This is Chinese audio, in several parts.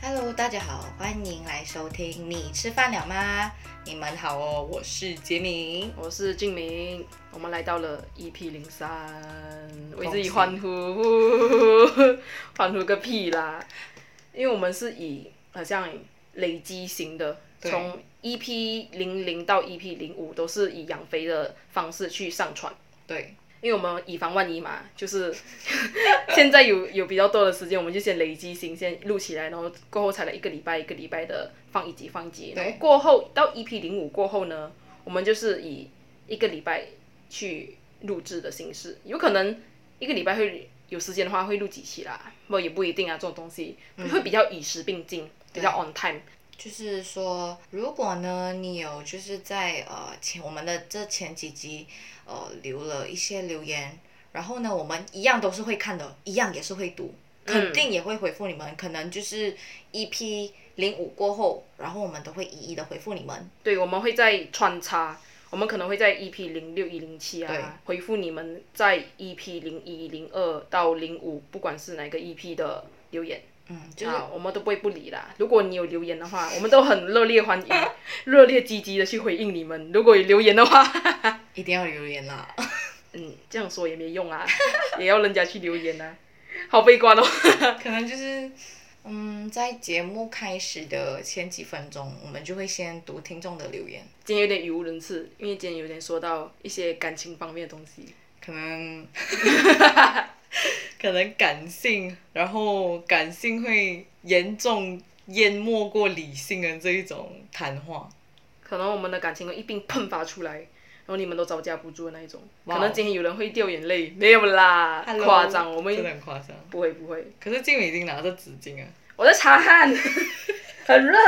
Hello，大家好，欢迎来收听。你吃饭了吗？你们好哦，我是杰明。我是静明，我们来到了 EP 零三，为自己喜欢呼，欢呼个屁啦！因为我们是以好像累积型的，对从 EP 零零到 EP 零五都是以养肥的方式去上传，对，因为我们以防万一嘛，就是 现在有有比较多的时间，我们就先累积型先录起来，然后过后才来一个礼拜一个礼拜的放一集放一集，然后过后到 EP 零五过后呢，我们就是以一个礼拜去录制的形式，有可能一个礼拜会有时间的话会录几期啦，不也不一定啊，这种东西会比较与时并进，比较 on time。就是说，如果呢，你有就是在呃前我们的这前几集呃留了一些留言，然后呢，我们一样都是会看的，一样也是会读，肯定也会回复你们。可能就是 EP 零五过后，然后我们都会一一的回复你们。对，我们会在穿插，我们可能会在 EP 零六一零七啊回复你们在 EP 零一零二到零五，不管是哪个 EP 的留言。嗯，就是啊，我们都不会不理啦。如果你有留言的话，我们都很热烈欢迎，热烈积极的去回应你们。如果有留言的话，一定要留言啦。嗯，这样说也没用啊，也要人家去留言啊，好悲观哦。可能就是，嗯，在节目开始的前几分钟，我们就会先读听众的留言，今天有点语无伦次，因为今天有点说到一些感情方面的东西。可能可能感性，然后感性会严重淹没过理性的这一种谈话。可能我们的感情会一并喷发出来，然后你们都招架不住的那一种。可能今天有人会掉眼泪，没有啦 Hello，夸张，我们真的很夸张。不会不会。可是静美已经拿着纸巾啊，我在擦汗，很热。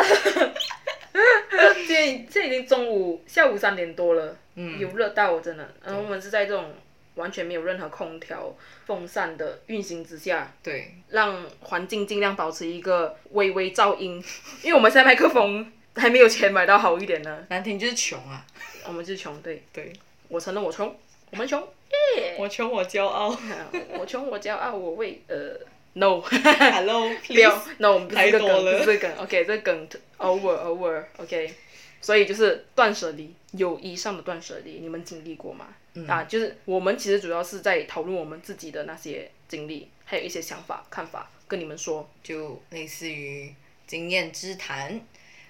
现在现在已经中午下午三点多了，嗯有热到我真的。然后我们是在这种完全没有任何空调、风扇的运行之下，对，让环境尽量保持一个微微噪音，因为我们现在麦克风还没有钱买到好一点的，难听就是穷啊。我们就是穷，对，对，我承认我穷，我们穷，耶、我穷我骄傲。我穷我骄傲，我为呃 no。Hello，不要。Please。，no，我们不是这个梗，太多了。不是这个梗，OK，这个梗 over over，OK，、所以就是断舍离，友谊上的断舍离，你们经历过吗？啊，就是我们其实主要是在讨论我们自己的那些经历，还有一些想法、看法，跟你们说就类似于经验之谈，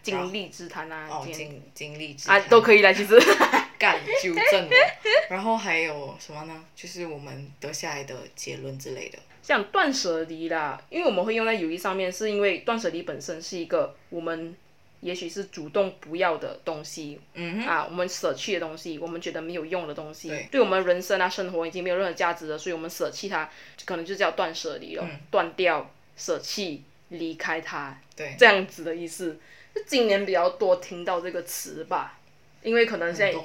经历之谈啊，哦，经经历之啊都可以来，其实 干纠正我。然后还有什么呢？就是我们得下来的结论之类的。像断舍离啦，因为我们会用在友谊上面，是因为断舍离本身是一个我们也许是主动不要的东西，嗯啊，我们舍弃的东西，我们觉得没有用的东西，对。我们人生啊生活已经没有任何价值了，所以我们舍弃它，可能就叫断舍离了，断掉、舍弃、离开它，对。这样子的意思。就今年比较多听到这个词吧，因为可能现在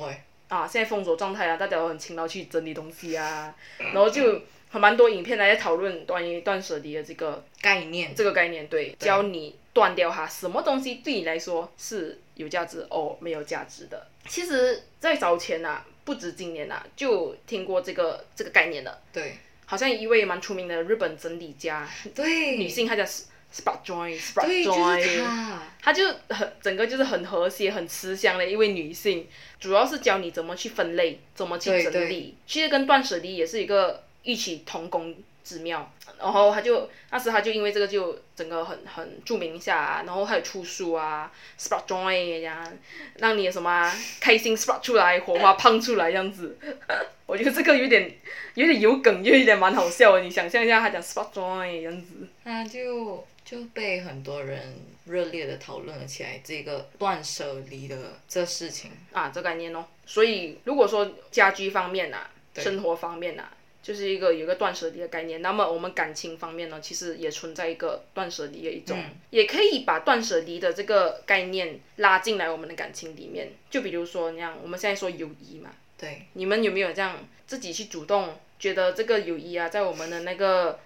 啊，现在封锁状态啊，大家都很勤劳去整理东西啊，然后就很蛮多影片来讨论关于断舍离的这个概念。这个概念，对，教你断掉它，什么东西对你来说是有价值哦，没有价值的。其实，在早前呐、不止今年呐、就听过这个这个概念了。对好像一位蛮出名的日本整理家，对，女性，她叫 Spot Joy，Spot Joy，他。她就很整个就是很和谐、很慈祥的一位女性，主要是教你怎么去分类，怎么去整理。其实跟断舍离也是一个异曲同工之妙。然后他就那时他就因为这个就整个很很著名一下、啊，然后还有出书啊，Spark Joy 这样，让你什么啊开心 spark 出来，火花胖出来这样子。我觉得这个有点有点有梗，又有点蛮好笑的。你想象一下，他讲 Spark Joy 这样子。他就就被很多人热烈的讨论了起来，这个断舍离的这事情。啊，这概念哦。所以如果说家居方面呐、生活方面呐、就是一个有一个断舍离的概念。那么我们感情方面呢，其实也存在一个断舍离的一种，也可以把断舍离的这个概念拉进来我们的感情里面。就比如说，那样我们现在说友谊嘛，对，你们有没有这样自己去主动觉得这个友谊啊，在我们的那个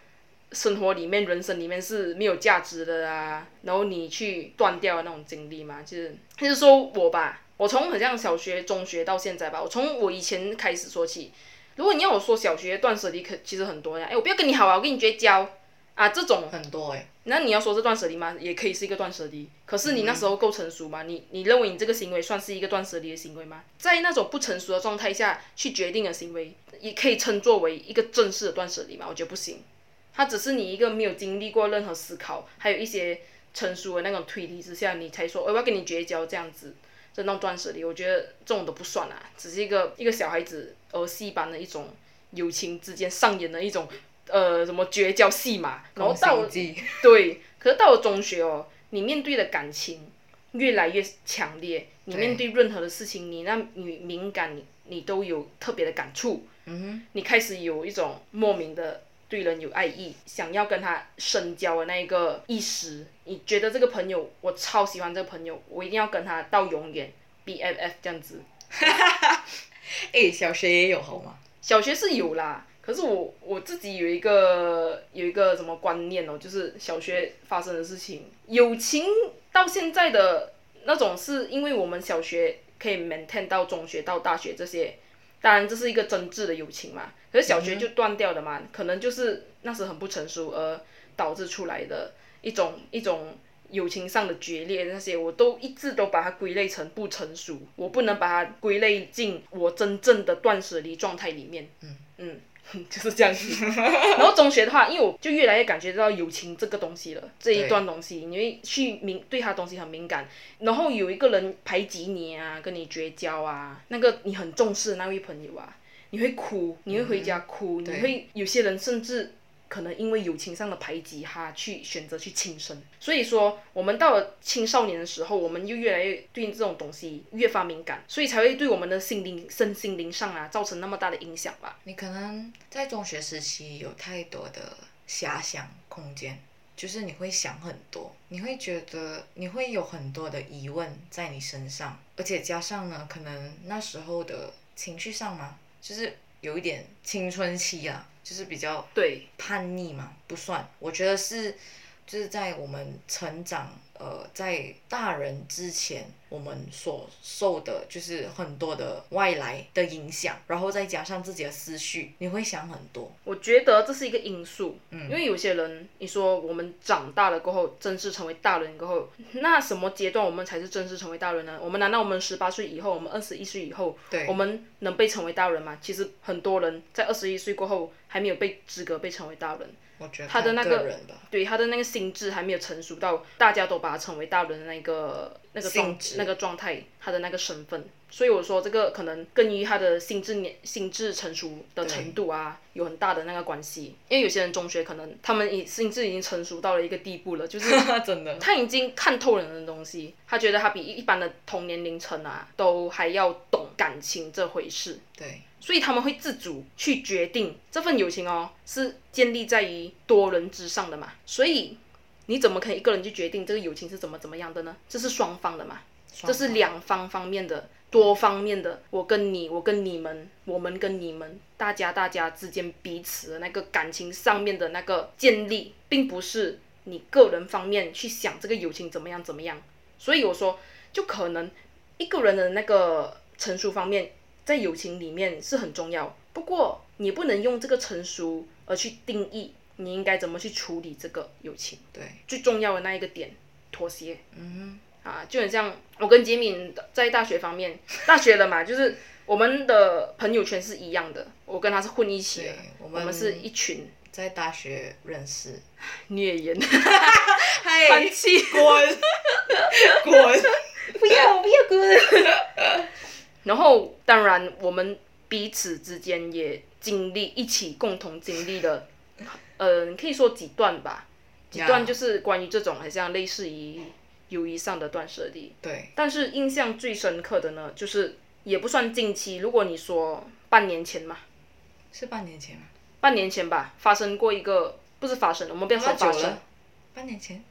生活里面、人生里面是没有价值的啊，然后你去断掉的那种经历嘛？就是就是说我吧，我从很像小学、中学到现在吧，我从我以前开始说起。如果你要我说小学断舍离，可其实很多呀。哎，我不要跟你好啊，我跟你绝交啊，这种很多哎。那你要说是断舍离吗？也可以是一个断舍离。可是你那时候够成熟吗？你你认为你这个行为算是一个断舍离的行为吗？在那种不成熟的状态下去决定的行为，也可以称作为一个正式的断舍离吗？我觉得不行。它只是你一个没有经历过任何思考，还有一些成熟的那种推理之下，你才说我要跟你绝交这样子，这种断舍离，我觉得这种都不算啊，只是一个一个小孩子儿戏般的一种友情之间上演的一种。呃，什么绝交戏嘛，然后到对，可是到了中学哦，你面对的感情越来越强烈，你面对任何的事情，你那你敏感，你你都有特别的感触，嗯你开始有一种莫名的对人有爱意，想要跟他深交的那一个意识，你觉得这个朋友，我超喜欢这个朋友，我一定要跟他到永远，B F F 这样子。哎，小学也有好吗？小学是有啦。可是我我自己有一个有一个什么观念哦，就是小学发生的事情，友情到现在的那种，是因为我们小学可以 maintain 到中学到大学这些，当然这是一个真挚的友情嘛。可是小学就断掉的嘛，可能就是那时很不成熟而导致出来的一种一种友情上的决裂，那些我都一直都把它归类成不成熟，我不能把它归类进我真正的断舍离状态里面。嗯嗯。就是这样子，然后中学的话，因为我就越来越感觉到友情这个东西了，这一段东西，你会去敏对他东西很敏感，然后有一个人排挤你啊，跟你绝交啊，那个你很重视的那位朋友啊，你会哭，你会回家哭，你会有些人甚至。可能因为友情上的排挤，他去选择去轻生。所以说，我们到了青少年的时候，我们又越来越对这种东西越发敏感，所以才会对我们的心灵、身心灵上啊造成那么大的影响吧。你可能在中学时期有太多的遐想空间，就是你会想很多，你会觉得你会有很多的疑问在你身上，而且加上呢，可能那时候的情绪上嘛，就是有一点青春期啊。就是比较对叛逆嘛，不算。我觉得是，就是在我们成长，呃，在大人之前，我们所受的就是很多的外来的影响，然后再加上自己的思绪，你会想很多。我觉得这是一个因素，嗯，因为有些人，你说我们长大了过后，正式成为大人过后，那什么阶段我们才是正式成为大人呢？我们难道我们十八岁以后，我们二十一岁以后，对，我们能被称为大人吗？其实很多人在二十一岁过后。还没有被资格被称为大人，他的那个对他的那个心智还没有成熟到大家都把他称为大人的那个那个状那个状态，他的那个身份。所以我说这个可能跟于他的心智年心智成熟的程度啊有很大的那个关系。因为有些人中学可能他们已心智已经成熟到了一个地步了，就是 真的他已经看透人的东西，他觉得他比一般的同年龄层啊都还要懂感情这回事。对。所以他们会自主去决定这份友情哦，是建立在于多人之上的嘛。所以你怎么可以一个人去决定这个友情是怎么怎么样的呢？这是双方的嘛，这是两方方面的、多方面的。我跟你，我跟你们，我们跟你们，大家大家之间彼此的那个感情上面的那个建立，并不是你个人方面去想这个友情怎么样怎么样。所以我说，就可能一个人的那个成熟方面。在友情里面是很重要，不过你不能用这个成熟而去定义你应该怎么去处理这个友情。对，最重要的那一个点，妥协。嗯哼，啊，就很像我跟杰敏在大学方面，大学了嘛，就是我们的朋友圈是一样的，我跟他是混一起的，我们是一群在大学认识，孽缘，放弃，滚，滚，不要不要滚。然后，当然，我们彼此之间也经历一起共同经历的，呃，可以说几段吧，几段就是关于这种，很像类似于友谊上的断舍离。对。但是印象最深刻的呢，就是也不算近期，如果你说半年前嘛，是半年前吗？半年前吧，发生过一个，不是发生，我们不要说发生。半年前。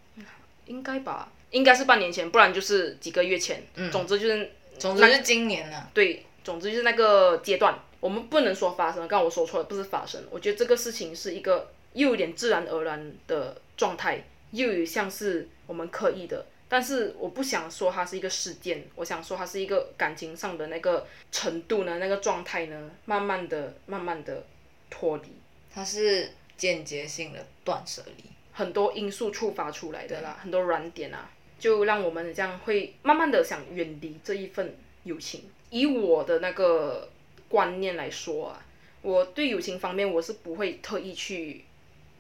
应该吧，应该是半年前，不然就是几个月前。嗯。总之就是。总之是今年了。对，总之就是那个阶段，我们不能说发生。刚刚我说错了，不是发生。我觉得这个事情是一个又有点自然而然的状态，又有像是我们刻意的。但是我不想说它是一个事件，我想说它是一个感情上的那个程度呢，那个状态呢，慢慢的、慢慢的脱离。它是间接性的断舍离。很多因素触发出来的啦，很多软点啊，就让我们这样会慢慢的想远离这一份友情。以我的那个观念来说啊，我对友情方面我是不会特意去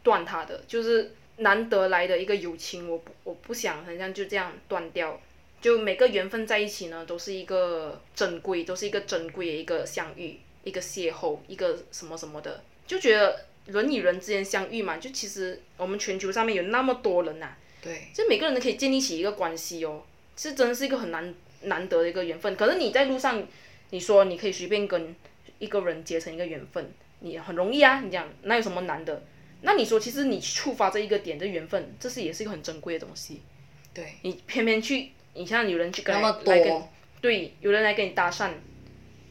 断它的，就是难得来的一个友情，我不我不想好像就这样断掉。就每个缘分在一起呢，都是一个珍贵，都是一个珍贵的一个相遇，一个邂逅，一个什么什么的，就觉得人与人之间相遇嘛，就其实我们全球上面有那么多人呐，对，就每个人都可以建立起一个关系哦，是真的是一个很难难得的一个缘分。可是你在路上，你说你可以随便跟一个人结成一个缘分，你很容易啊，你讲那有什么难的？那你说其实你触发这一个点的缘分，这是也是一个很珍贵的东西。对，你偏偏去。你像有人去跟那么来跟，对，有人来跟你搭讪，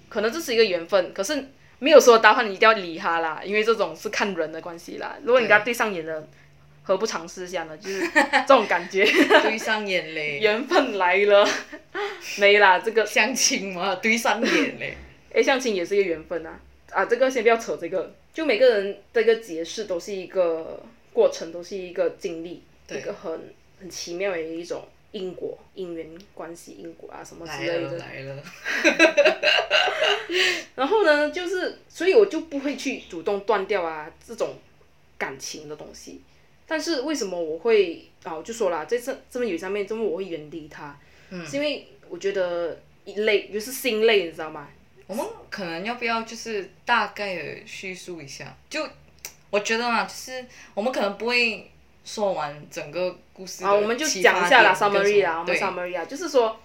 可能这是一个缘分，可是没有说搭讪你一定要理他啦，因为这种是看人的关系啦。如果你跟他对上眼了，何不尝试一下呢？就是这种感觉。对上眼嘞。缘分来了，没啦，这个相亲嘛，对上眼嘞。哎，相亲也是一个缘分啊！啊，这个先不要扯这个，就每个人这个结识都是一个过程，都是一个经历，一个很很奇妙的一种。因果、因缘关系、因果啊，什么之类的。来了，来了。然后呢，就是，所以我就不会去主动断掉啊这种感情的东西。但是为什么我会啊？我就说了，在这这么有上面，这么我会远离他，是因为我觉得累，就是心累，你知道吗？我们可能要不要就是大概的叙述一下？就我觉得嘛，就是我们可能不会。说完整个故事啊，我们就讲一下啦，summary 啦，我们 summary 啊，就是说，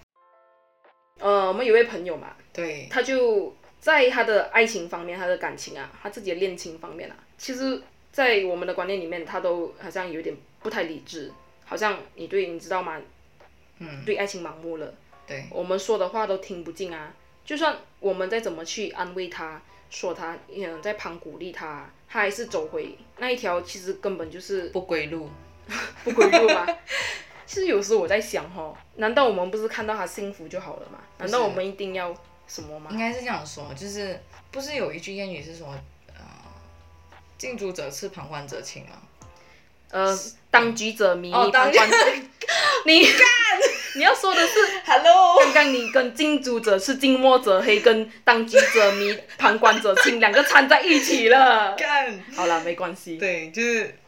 呃，我们有位朋友嘛，对，他就在他的爱情方面，他的感情啊，他自己的恋情方面啊，其实，在我们的观念里面，他都好像有点不太理智，好像你对，你知道吗？嗯，对爱情盲目了，对，我们说的话都听不进啊，就算我们再怎么去安慰他，说他，嗯，在旁鼓励他。他还是走回那一条，其实根本就是不归路，不归路吗？其实有时我在想哦，难道我们不是看到他幸福就好了吗？难道我们一定要什么吗？应该是这样说，就是不是有一句谚语是说，呃，近朱者赤，旁观者清啊？呃，当局者迷，旁观者你干。你要说的是，Hello，刚刚你跟近朱者赤，近墨者黑，跟当局者迷，旁观者清 两个掺在一起了。干，好了，没关系。对，就是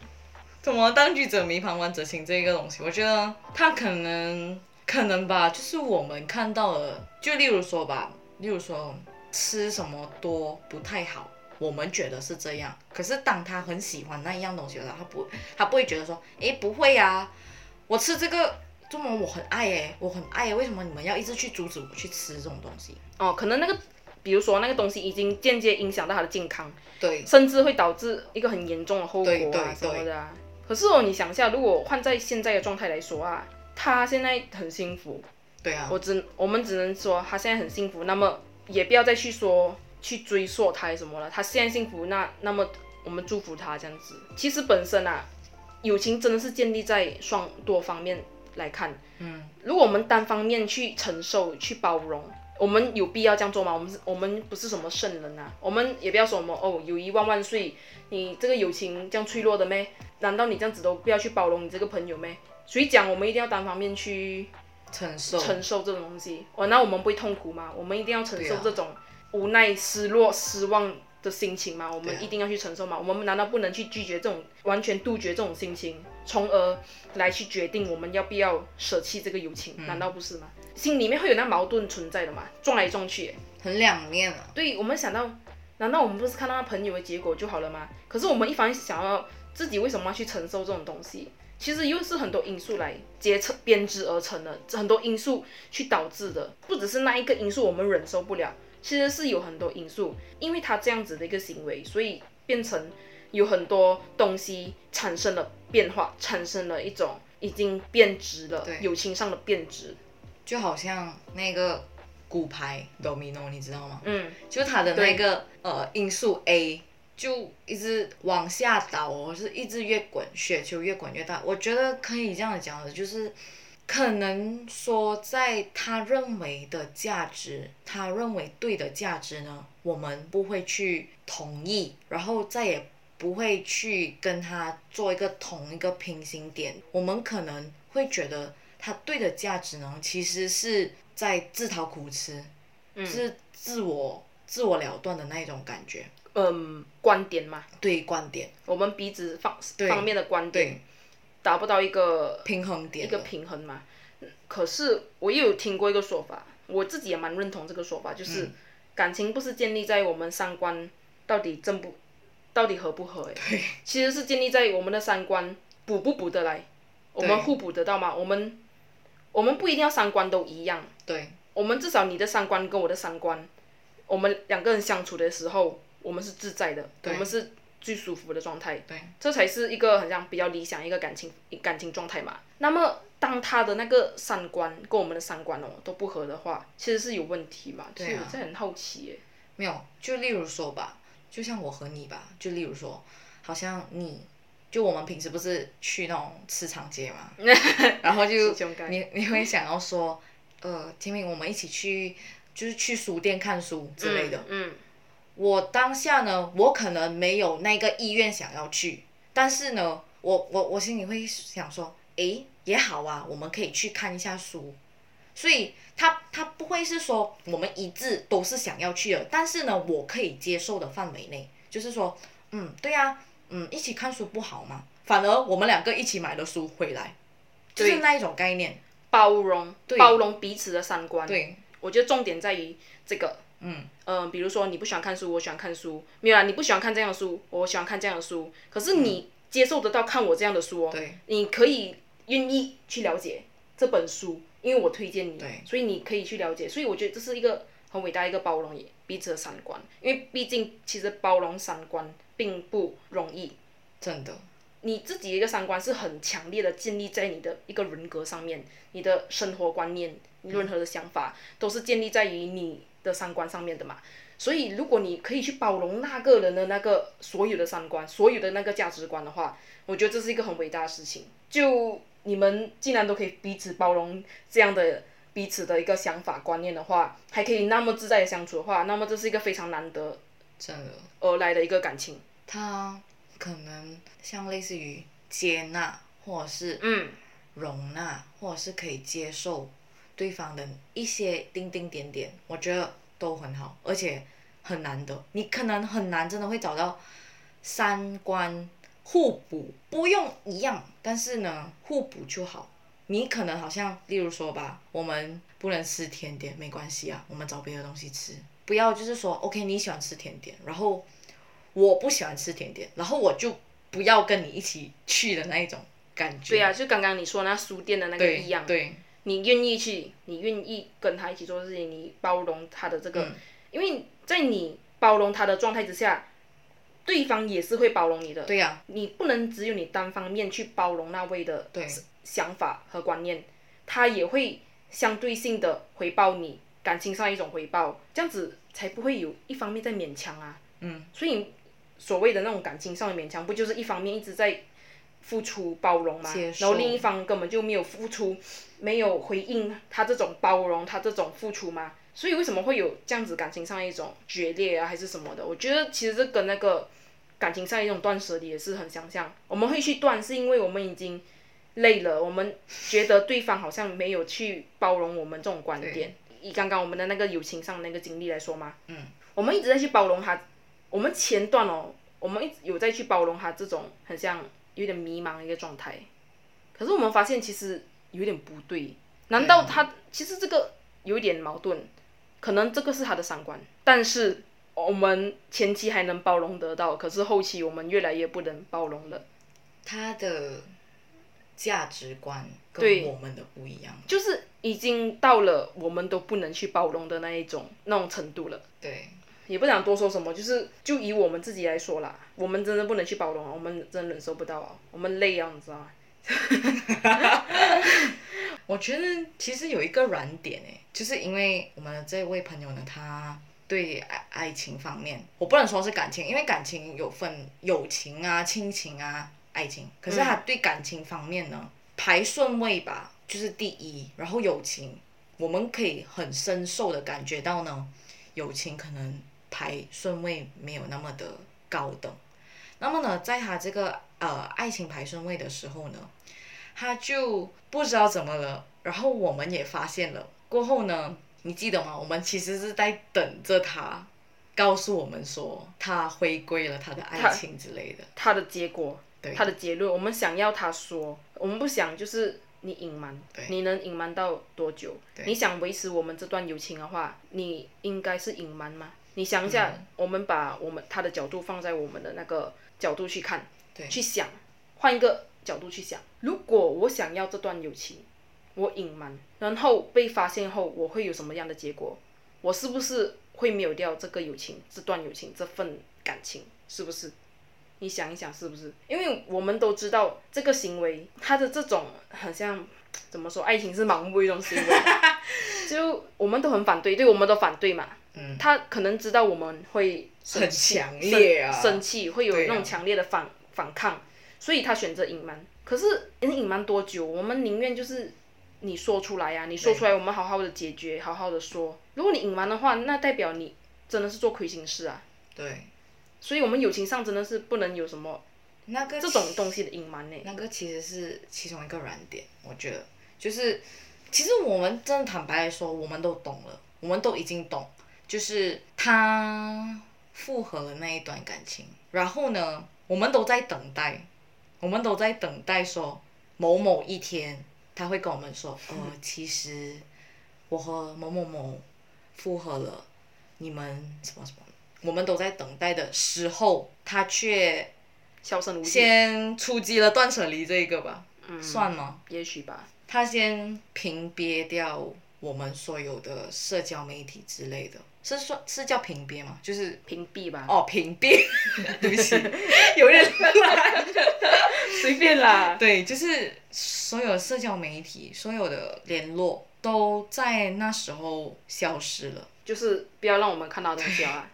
怎么当局者迷，旁观者清这一个东西，我觉得他可能可能吧，就是我们看到了，就例如说吧，例如说吃什么多不太好，我们觉得是这样。可是当他很喜欢那一样东西的时候，他不，他不会觉得说，哎，不会呀，我吃这个。这么我很爱哎，我很爱，为什么你们要一直去阻止我去吃这种东西？哦，可能那个，比如说那个东西已经间接影响到他的健康，对，甚至会导致一个很严重的后果啊什么的啊。可是哦，你想一下，如果换在现在的状态来说啊，他现在很幸福，对啊，我只我们只能说他现在很幸福，那么也不要再去说去追溯他什么了。他现在幸福，那那么我们祝福他这样子。其实本身啊，友情真的是建立在双多方面。来看，嗯，如果我们单方面去承受、去包容，我们有必要这样做吗？我们是，我们不是什么圣人啊，我们也不要说什么哦，友谊万万岁，你这个友情这样脆弱的咩？难道你这样子都不要去包容你这个朋友咩？谁讲我们一定要单方面去承受承受这种东西？哦，那我们不会痛苦吗？我们一定要承受这种无奈、失落、失望。的心情嘛，我们一定要去承受嘛。我们难道不能去拒绝这种完全杜绝这种心情，从而来去决定我们要不要舍弃这个友情？难道不是吗？心里面会有那矛盾存在的嘛，撞来撞去，很两面啊。对我们想到，难道我们不是看到他朋友的结果就好了吗？可是我们一方想要自己为什么要去承受这种东西？其实又是很多因素来结成编织而成的，很多因素去导致的，不只是那一个因素我们忍受不了。其实是有很多因素，因为他这样子的一个行为，所以变成有很多东西产生了变化，产生了一种已经变质了，友情上的变质，就好像那个骨牌 domino，你知道吗？嗯，就它的那个呃因素 A 就一直往下倒，是一直越滚，雪球越滚越大。我觉得可以这样讲的，就是。可能说，在他认为的价值，他认为对的价值呢，我们不会去同意，然后再也不会去跟他做一个同一个平行点。我们可能会觉得他对的价值呢，其实是在自讨苦吃，是自我自我了断的那一种感觉。嗯，观点嘛，对观点，我们彼此方方面的观点达不到一个平衡点，一个平衡嘛。可是我又有听过一个说法，我自己也蛮认同这个说法，就是感情不是建立在我们三观到底正不，到底合不合？对，其实是建立在我们的三观补不补得来，我们互补得到吗？我们我们不一定要三观都一样，对，我们至少你的三观跟我的三观，我们两个人相处的时候，我们是自在的，我们是。最舒服的状态，对，这才是一个好像比较理想一个感情感情状态嘛。那么，当他的那个三观跟我们的三观哦都不合的话，其实是有问题嘛。对啊。这很好奇耶。没有，就例如说吧，就像我和你吧，就例如说，好像你，就我们平时不是去那种市场街嘛，然后就你你会想要说，呃，天明，我们一起去，就是去书店看书之类的。嗯。我当下呢，我可能没有那个意愿想要去，但是呢，我我我心里会想说，诶，也好啊，我们可以去看一下书，所以他他不会是说我们一致都是想要去的，但是呢，我可以接受的范围内，就是说，嗯，对呀，嗯，一起看书不好吗？反而我们两个一起买了书回来，就是那一种概念，包容，包容彼此的三观。对，我觉得重点在于这个。嗯，呃，比如说你不喜欢看书，我喜欢看书，没有啊，你不喜欢看这样的书，我喜欢看这样的书，可是你接受得到看我这样的书哦，对，你可以愿意去了解这本书，因为我推荐你，所以你可以去了解，所以我觉得这是一个很伟大一个包容彼此的三观，因为毕竟其实包容三观并不容易，真的，你自己一个三观是很强烈的建立在你的一个人格上面，你的生活观念，任何的想法都是建立在于你。的三观上面的嘛，所以如果你可以去包容那个人的那个所有的三观，所有的那个价值观的话，我觉得这是一个很伟大的事情。就你们既然都可以彼此包容这样的彼此的一个想法观念的话，还可以那么自在的相处的话，那么这是一个非常难得真的而来的一个感情。它可能像类似于接纳，或者是嗯容纳，或者是可以接受。对方的一些丁丁点点，我觉得都很好，而且很难得。你可能很难真的会找到三观互补，不用一样，但是呢互补就好。你可能好像，例如说吧，我们不能吃甜点，没关系啊，我们找别的东西吃。不要就是说，OK，你喜欢吃甜点，然后我不喜欢吃甜点，然后我就不要跟你一起去的那一种感觉。对呀，就刚刚你说那书店的那个一样。对。你愿意去，你愿意跟他一起做事情，你包容他的这个，因为在你包容他的状态之下，对方也是会包容你的。对呀。你不能只有你单方面去包容那位的想法和观念，他也会相对性的回报你感情上一种回报，这样子才不会有一方面在勉强啊。嗯。所以所谓的那种感情上的勉强，不就是一方面一直在。付出包容嘛，然后另一方根本就没有付出，没有回应他这种包容，他这种付出嘛，所以为什么会有这样子感情上一种决裂啊，还是什么的？我觉得其实这跟那个感情上一种断舍离也是很相像。我们会去断，是因为我们已经累了，我们觉得对方好像没有去包容我们这种观点。以刚刚我们的那个友情上那个经历来说嘛，嗯，我们一直在去包容他，我们前段哦，我们一直有在去包容他这种很像。有点迷茫的一个状态，可是我们发现其实有点不对，难道他其实这个有一点矛盾？可能这个是他的三观，但是我们前期还能包容得到，可是后期我们越来越不能包容了。他的价值观跟我们的不一样，就是已经到了我们都不能去包容的那一种那种程度了。对。也不想多说什么，就是就以我们自己来说啦，我们真的不能去包容，我们真忍受不到啊，我们累啊，你知道吗？我觉得其实有一个软点诶，就是因为我们的这位朋友呢，他对爱爱情方面，我不能说是感情，因为感情有分友情啊、亲情啊、爱情，可是他对感情方面呢，排顺位吧，就是第一，然后友情，我们可以很深受的感觉到呢，友情可能。排顺位没有那么的高等，那么呢，在他这个呃爱情排顺位的时候呢，他就不知道怎么了，然后我们也发现了。过后呢，你记得吗？我们其实是在等着他告诉我们说他回归了他的爱情之类的。他的结果，对他的结论，我们想要他说，我们不想就是你隐瞒，你能隐瞒到多久？你想维持我们这段友情的话，你应该是隐瞒吗？你想一下，我们把我们他的角度放在我们的那个角度去看，去想，换一个角度去想，如果我想要这段友情，我隐瞒，然后被发现后，我会有什么样的结果？我是不是会没有掉这个友情、这段友情、这份感情？是不是？你想一想，是不是？因为我们都知道这个行为，他的这种很像怎么说，爱情是盲目一种行为，就我们都很反对，对，我们都反对嘛。他可能知道我们会很强烈啊，生气会有那种强烈的反反抗，所以他选择隐瞒。可是你隐瞒多久？我们宁愿就是你说出来呀，你说出来，我们好好的解决，好好的说。如果你隐瞒的话，那代表你真的是做亏心事啊。对。所以，我们友情上真的是不能有什么那个这种东西的隐瞒呢。那个其实是其中一个软点，我觉得就是，其实我们真的坦白来说，我们都懂了，我们都已经懂。就是他复合了那一段感情，然后呢，我们都在等待，我们都在等待说某某一天他会跟我们说，呃，其实我和某某某复合了，你们什么什么，我们都在等待的时候，他却先出击了断舍离这一个吧，算吗？也许吧，他先屏蔽掉我们所有的社交媒体之类的。是说，是叫屏蔽吗？就是屏蔽吧。哦，屏蔽，对不起，有点乱，随便啦。对，就是所有社交媒体、所有的联络都在那时候消失了，就是不要让我们看到东西啊。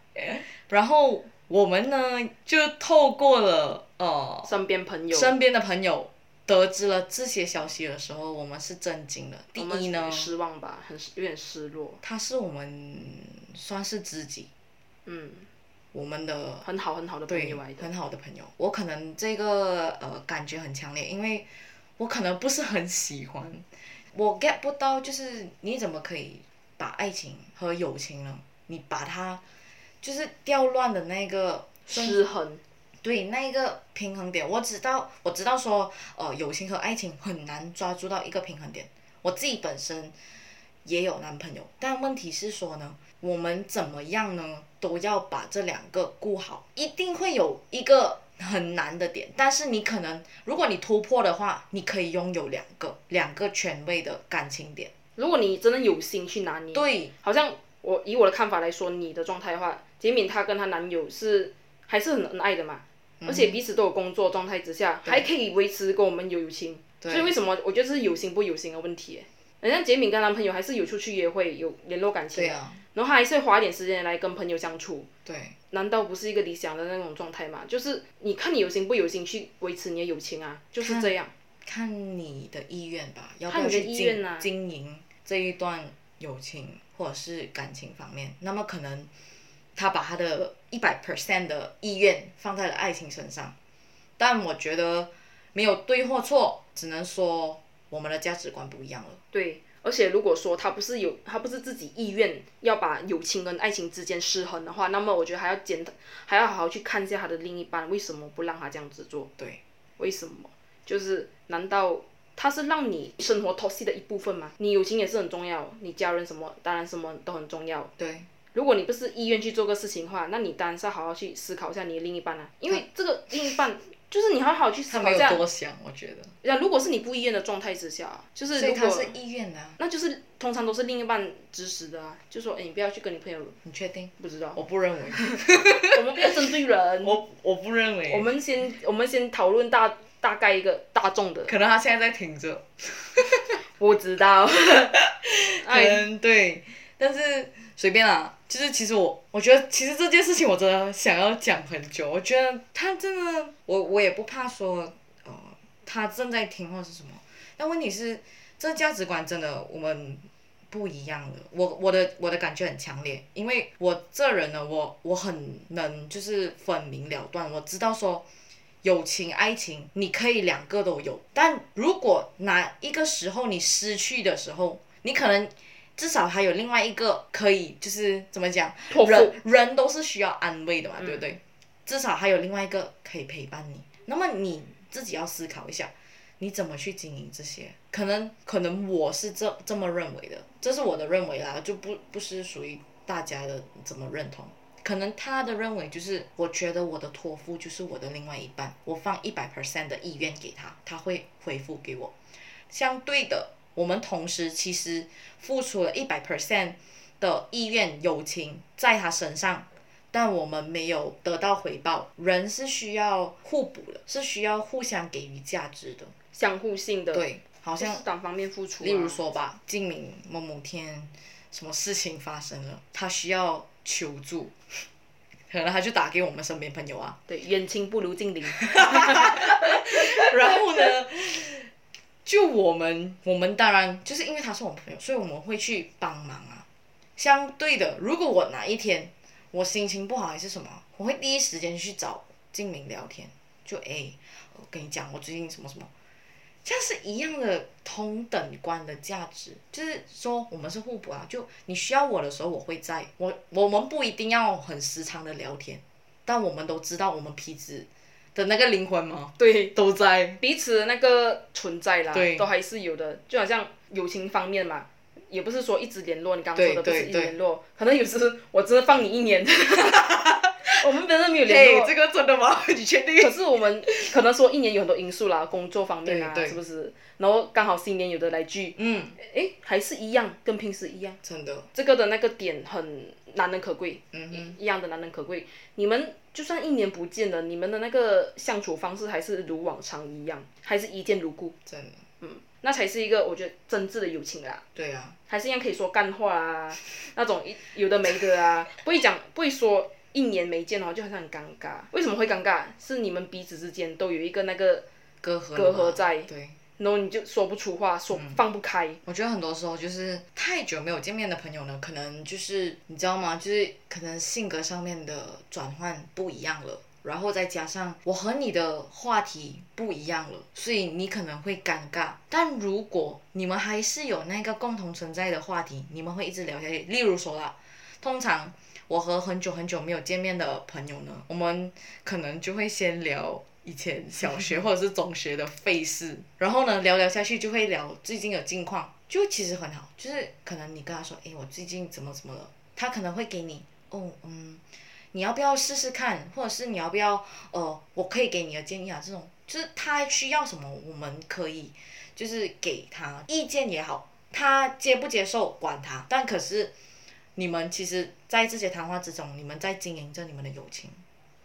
然后我们呢，就透过了呃身边朋友、身边的朋友。得知了这些消息的时候，我们是震惊的。第一呢，失望吧，很有点失落。他是我们算是知己，嗯，我们的很好很好的朋友来的，很好的朋友。我可能这个呃感觉很强烈，因为我可能不是很喜欢，我 get 不到，就是你怎么可以把爱情和友情呢？你把它就是掉乱的那个失衡。对那一个平衡点，我知道，我知道说，呃，友情和爱情很难抓住到一个平衡点。我自己本身也有男朋友，但问题是说呢，我们怎么样呢，都要把这两个顾好，一定会有一个很难的点。但是你可能，如果你突破的话，你可以拥有两个两个权威的感情点。如果你真的有心去拿捏，对，好像我以我的看法来说，你的状态的话，杰敏她跟她男友是还是很恩爱的嘛。而且彼此都有工作状态之下，还可以维持跟我们有友情，所以为什么我觉得是有心不有心的问题？人家杰敏跟男朋友还是有出去约会，有联络感情，对啊然后他还是会花一点时间来跟朋友相处。对，难道不是一个理想的那种状态吗？就是你看你有心不有心去维持你的友情啊，就是这样。看你的意愿吧，要不要去经经营这一段友情或者是感情方面？那么可能。他把他的一百 percent 的意愿放在了爱情身上，但我觉得没有对或错，只能说我们的价值观不一样了。对，而且如果说他不是有，他不是自己意愿要把友情跟爱情之间失衡的话，那么我觉得还要检，还要好好去看一下他的另一半为什么不让他这样子做。对，为什么？就是难道他是让你生活脱戏的一部分吗？你友情也是很重要，你家人什么当然什么都很重要。对。如果你不是意愿去做个事情的话，那你当然是要好好去思考一下你的另一半啊，因为这个另一半 就是你好好去思考一下。他没有多想，我觉得。那如果是你不意愿的状态之下，就是所以他是意愿的。那就是通常都是另一半指使的啊，就说哎，你不要去跟你朋友。你确定？不知道。我不认为。我们不要针对人。我我不认为。我们先我们先讨论大大概一个大众的。可能他现在在听着。不知道。嗯，对，但是随便啦。就是其实我，我觉得其实这件事情我真的想要讲很久。我觉得他真的，我我也不怕说，呃，他正在听或是什么。但问题是，这价值观真的我们不一样的。我我的我的感觉很强烈，因为我这人呢，我我很能就是分明了断，我知道说。友情、爱情，你可以两个都有，但如果哪一个时候你失去的时候，你可能至少还有另外一个可以，就是怎么讲，人人都是需要安慰的嘛，对不对？至少还有另外一个可以陪伴你。那么你自己要思考一下，你怎么去经营这些？可能可能我是这这么认为的，这是我的认为啦，就不不是属于大家的怎么认同。可能他的认为就是，我觉得我的托付就是我的另外一半，我放一百 percent 的意愿给他，他会回复给我。相对的，我们同时其实付出了一百 percent 的意愿、友情在他身上，但我们没有得到回报。人是需要互补的，是需要互相给予价值的，相互性的。对，好像单方面付出。例如说吧，静明某某天什么事情发生了，他需要。求助，可能他就打给我们身边朋友啊。对，远亲不如近邻。然后呢，就我们，我们当然就是因为他是我朋友，所以我们会去帮忙啊。相对的，如果我哪一天我心情不好还是什么，我会第一时间去找静明聊天，就哎，我跟你讲，我最近什么什么。这是一样的同等观的价值，就是说我们是互补啊。就你需要我的时候，我会在。我我们不一定要很时常的聊天，但我们都知道我们彼此的那个灵魂吗？对，都在彼此的那个存在啦，都还是有的。就好像友情方面嘛，也不是说一直联络。你刚刚说的不是一直联络，可能有时我真的放你一年。我们本身没有联络，这个真的吗？你确定？可是我们 可能说一年有很多因素啦，工作方面啊，是不是？然后刚好新年有的来聚，嗯，哎，还是一样，跟平时一样。真的，这个的那个点很难能可贵，嗯嗯，一样的难能可贵。你们就算一年不见了，你们的那个相处方式还是如往常一样，还是一见如故。真的，嗯，那才是一个我觉得真挚的友情啦。对啊，还是一样可以说干话啊，那种有的没的啊，不会讲，不会说。一年没见哦，就好像很尴尬。为什么会尴尬？是你们彼此之间都有一个那个隔阂隔阂在，对，然后你就说不出话，说放不开。我觉得很多时候就是太久没有见面的朋友呢，可能就是你知道吗？就是可能性格上面的转换不一样了，然后再加上我和你的话题不一样了，所以你可能会尴尬。但如果你们还是有那个共同存在的话题，你们会一直聊下去。例如说啦，通常。我和很久很久没有见面的朋友呢，我们可能就会先聊以前小学 或者是中学的费事，然后呢聊聊下去就会聊最近的近况，就其实很好，就是可能你跟他说，哎，我最近怎么怎么了，他可能会给你，哦，嗯，你要不要试试看，或者是你要不要，呃，我可以给你的建议啊，这种。就是他需要什么，我们可以就是给他意见也好，他接不接受管他，但可是。你们其实，在这些谈话之中，你们在经营着你们的友情。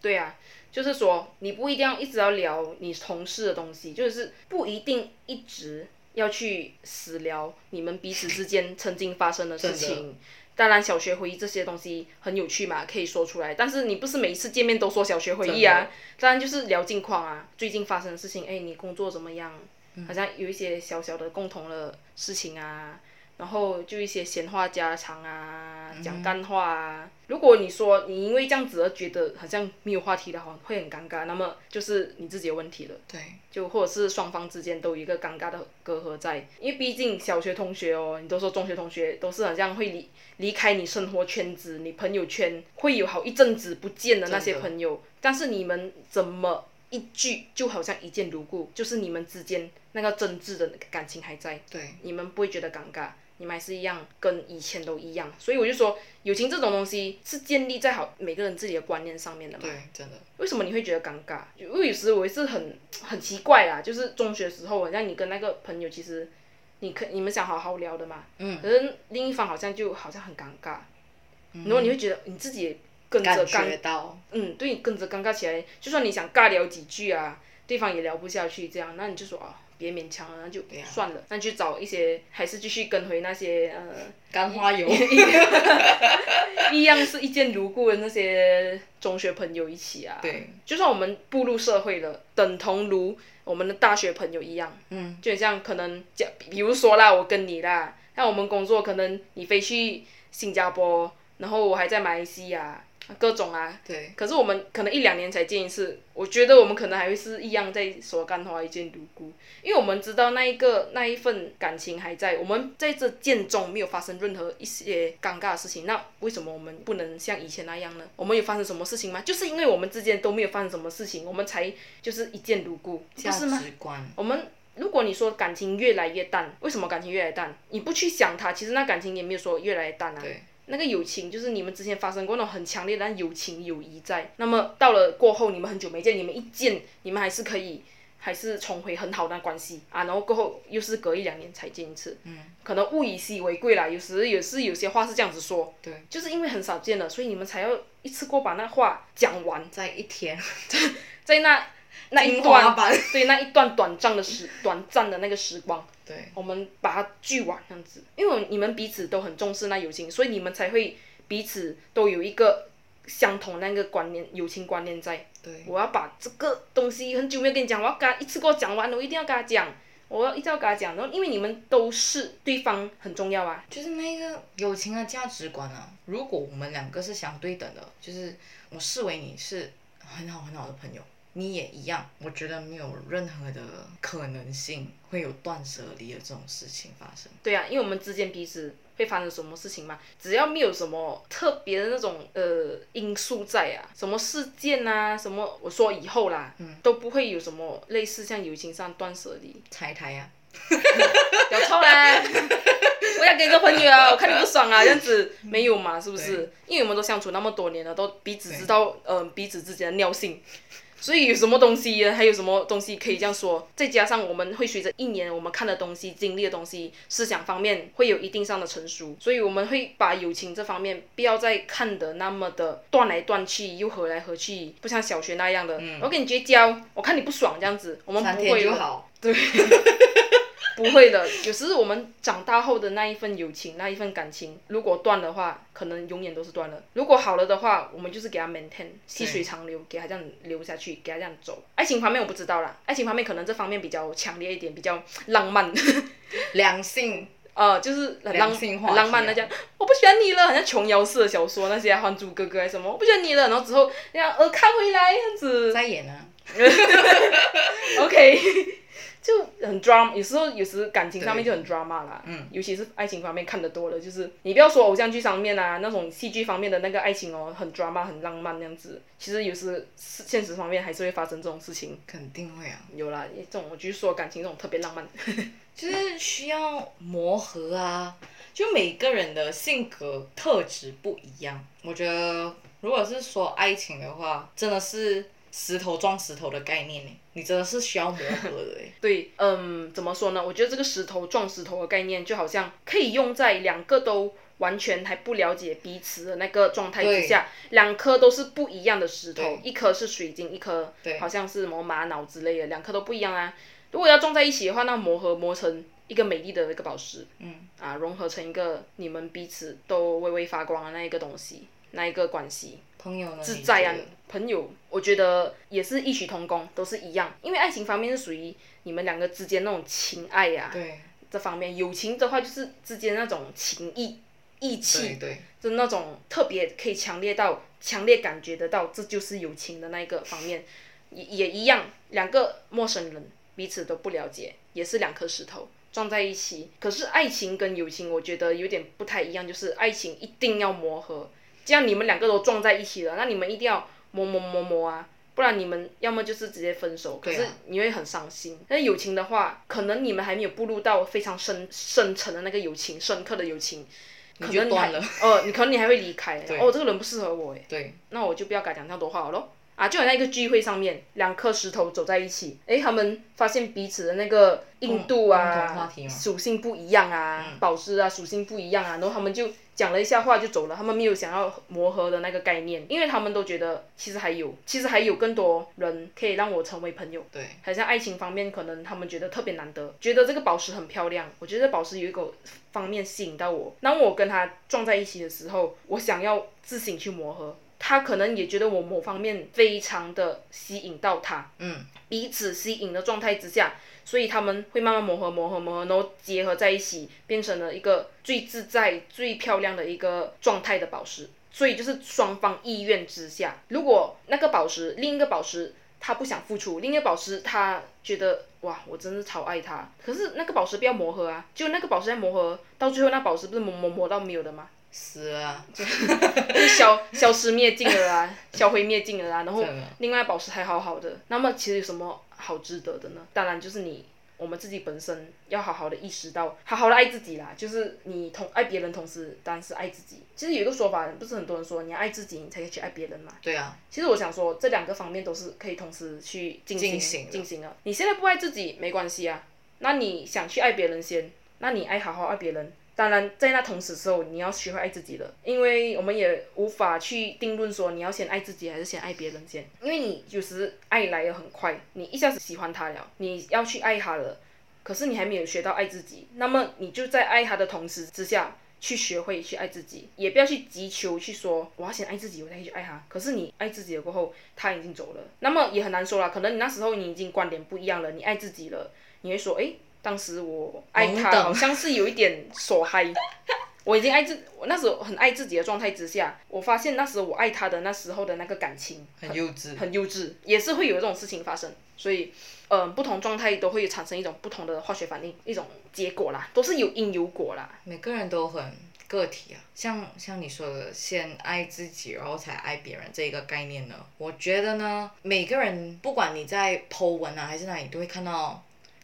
对啊，就是说，你不一定要一直要聊你同事的东西，就是不一定一直要去死聊你们彼此之间曾经发生的事情。当然，小学回忆这些东西很有趣嘛，可以说出来。但是你不是每一次见面都说小学回忆啊？当然就是聊近况啊，最近发生的事情。哎，你工作怎么样？好像有一些小小的共同的事情啊。然后就一些闲话家常啊，讲干话啊。如果你说你因为这样子而觉得好像没有话题的话，会很尴尬，那么就是你自己的问题了。对，就或者是双方之间都有一个尴尬的隔阂在，因为毕竟小学同学哦，你都说中学同学都是好像会离离开你生活圈子，你朋友圈会有好一阵子不见的那些朋友，但是你们怎么一句就好像一见如故，就是你们之间那个真挚的感情还在，对，你们不会觉得尴尬。你们还是一样，跟以前都一样，所以我就说，友情这种东西是建立在好每个人自己的观念上面的嘛。对，真的。为什么你会觉得尴尬？因为有时我也是很很奇怪啊，就是中学时候，像你跟那个朋友，其实你可你们想好好聊的嘛。嗯。可是另一方好像就好像很尴尬，然后你会觉得你自己跟着尴尬。嗯，对跟着尴尬起来，就算你想尬聊几句啊，对方也聊不下去，这样，那你就说啊。别勉强了，那就算了。那去找一些，还是继续跟回那些呃，干花油，一 样是一见如故的那些中学朋友一起啊。对，就算我们步入社会了，等同如我们的大学朋友一样。嗯，就像可能，讲比如说啦，我跟你啦，那我们工作，可能你飞去新加坡，然后我还在马来西亚。各种啊，对。可是我们可能一两年才见一次，我觉得我们可能还会是一样在说干话一见如故，因为我们知道那一个那一份感情还在，我们在这见中没有发生任何一些尴尬的事情，那为什么我们不能像以前那样呢？我们有发生什么事情吗？就是因为我们之间都没有发生什么事情，我们才就是一见如故，不是吗？我们如果你说感情越来越淡，为什么感情越来越淡？你不去想它，其实那感情也没有说越来越淡啊。对。那个友情就是你们之前发生过那种很强烈的友情友谊在，那么到了过后你们很久没见，你们一见你们还是可以，还是重回很好的关系啊，然后过后又是隔一两年才见一次，嗯，可能物以稀为贵啦，有时也是有些话是这样子说，对，就是因为很少见了，所以你们才要一次过把那话讲完，在一天，在那那一段，对那一段短暂的时 短暂的那个时光。对，我们把它聚完这样子，因为你们彼此都很重视那友情，所以你们才会彼此都有一个相同那个观念，友情观念在。对，我要把这个东西很久没有跟你讲，我要跟他一次给我讲完，我一定要跟他讲，我要一定要跟他讲，然后因为你们都是对方很重要啊。就是那个友情的价值观啊，如果我们两个是相对等的，就是我视为你是很好很好的朋友。你也一样，我觉得没有任何的可能性会有断舍离的这种事情发生。对啊，因为我们之间彼此会发生什么事情嘛？只要没有什么特别的那种呃因素在啊，什么事件啊，什么我说以后啦，嗯，都不会有什么类似像友情上断舍离。拆台呀，有错啦！我要跟一个朋友啊，我看你不爽啊，这样子没有嘛？是不是？因为我们都相处那么多年了，都彼此知道呃彼此之间的尿性。所以有什么东西，还有什么东西可以这样说？再加上我们会随着一年我们看的东西、经历的东西、思想方面会有一定上的成熟，所以我们会把友情这方面不要再看得那么的断来断去，又合来合去，不像小学那样的。我跟你绝交，我看你不爽这样子，我们不会对。不会的，有时我们长大后的那一份友情，那一份感情，如果断的话，可能永远都是断了；如果好了的话，我们就是给他 maintain，细水长流，给他这样流下去，给他这样走。爱情方面我不知道啦，爱情方面可能这方面比较强烈一点，比较浪漫，两性，呃，就是很浪浪漫那样。我不喜欢你了，好像琼瑶式的小说那些《还珠格格》还什么，我不喜欢你了，然后之后那样呃看回来这样子。再演啊。OK。就很 drama，有时候有时感情上面就很 drama 啦，嗯，尤其是爱情方面看得多了，就是你不要说偶像剧上面啊，那种戏剧方面的那个爱情哦，很 drama 很浪漫那样子，其实有时现实方面还是会发生这种事情。肯定会啊。有啦，这种我就是说感情这种特别浪漫，就是需要磨合啊，就每个人的性格特质不一样。我觉得如果是说爱情的话，真的是。石头撞石头的概念呢？你真的是需要磨合的哎。对，嗯，怎么说呢？我觉得这个石头撞石头的概念，就好像可以用在两个都完全还不了解彼此的那个状态之下，两颗都是不一样的石头，一颗是水晶，一颗好像是什么玛瑙之类的，两颗都不一样啊。如果要撞在一起的话，那磨合磨成一个美丽的那个宝石，嗯，啊，融合成一个你们彼此都微微发光的那一个东西，那一个关系。朋友呢？自在啊，朋友，我觉得也是异曲同工，都是一样。因为爱情方面是属于你们两个之间那种情爱呀，对，这方面友情的话就是之间那种情谊、义气，对，就那种特别可以强烈到强烈感觉得到，这就是友情的那一个方面，也也一样。两个陌生人彼此都不了解，也是两颗石头撞在一起。可是爱情跟友情，我觉得有点不太一样，就是爱情一定要磨合。这样你们两个都撞在一起了，那你们一定要磨磨磨磨啊，不然你们要么就是直接分手，可是你会很伤心。那友情的话，可能你们还没有步入到非常深深沉的那个友情，深刻的友情，可能断了。哦，你可能你还会离开。哦，这个人不适合我哎。对。那我就不要跟他讲太多话了咯。啊，就好像一个聚会上面，两颗石头走在一起，哎，他们发现彼此的那个硬度啊，属性不一样啊，宝石啊属性不一样啊，然后他们就。讲了一下话就走了，他们没有想要磨合的那个概念，因为他们都觉得其实还有，其实还有更多人可以让我成为朋友。对，好像爱情方面，可能他们觉得特别难得，觉得这个宝石很漂亮。我觉得宝石有一个方面吸引到我，当我跟他撞在一起的时候，我想要自行去磨合，他可能也觉得我某方面非常的吸引到他，嗯，彼此吸引的状态之下，所以他们会慢慢磨合、磨合、磨合，然后结合在一起，变成了一个最自在、最漂亮的一个状态的宝石。所以就是双方意愿之下，如果那个宝石，另一个宝石他不想付出，另一个宝石他觉得哇，我真是超爱他，可是那个宝石不要磨合啊，就那个宝石在磨合，到最后那宝石不是磨磨磨到没有的吗？死啊！就消消失灭尽了啊，消灰灭尽了啊，然后另外宝石还好好的，那么其实有什么好值得的呢？当然就是你我们自己本身要好好的意识到，好好的爱自己啦，就是你同爱别人同时，当然是爱自己。其实有一个说法，不是很多人说你要爱自己，你才可以去爱别人嘛。对啊，其实我想说，这两个方面都是可以同时去进行进行的。你现在不爱自己没关系啊，那你想去爱别人先，那你爱好好爱别人。当然，在那同时时候，你要学会爱自己了，因为我们也无法去定论说你要先爱自己还是先爱别人先，因为你有时爱来的很快，你一下子喜欢他了，你要去爱他了，可是你还没有学到爱自己，那么你就在爱他的同时之下，去学会去爱自己，也不要去急求去说我要先爱自己，我才去爱他。可是你爱自己了过后，他已经走了，那么也很难说了。可能你那时候你已经观点不一样了，你爱自己了，你会说，诶，当时我爱他好像是有一点手嗨。我已经爱自，我那时候很爱自己的状态之下，我发现那时候我爱他的那时候的那个感情很幼稚。很幼稚，也是会有这种事情发生。所以，呃，不同状态都会产生一种不同的化学反应，一种结果啦，都是有因有果啦。每个人都很个体啊，像像你说的，先爱自己，然后才爱别人这一个概念呢，我觉得呢，每个人不管你在 Po 文啊还是哪里，都会看到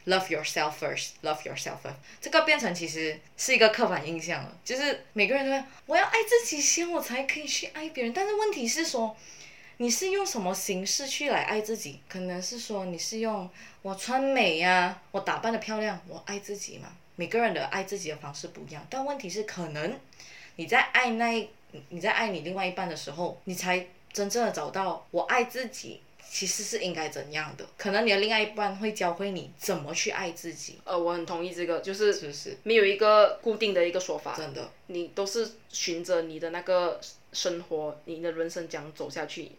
love yourself first, love yourself first，这个变成其实是一个刻板印象了，就是每个人都会我要爱自己先，我才可以去爱别人，但是问题是说。你是用什么形式去来爱自己？可能是说你是用我穿美呀、我打扮的漂亮，我爱自己嘛。每个人的爱自己的方式不一样，但问题是，可能你在爱那你在爱你另外一半的时候，你才真正的找到我爱自己其实是应该怎样的。可能你的另外一半会教会你怎么去爱自己，呃，我很同意这个，就是是不是？没有一个固定的一个说法，真的，你都是循着你的那个生活，你的人生这样走下去，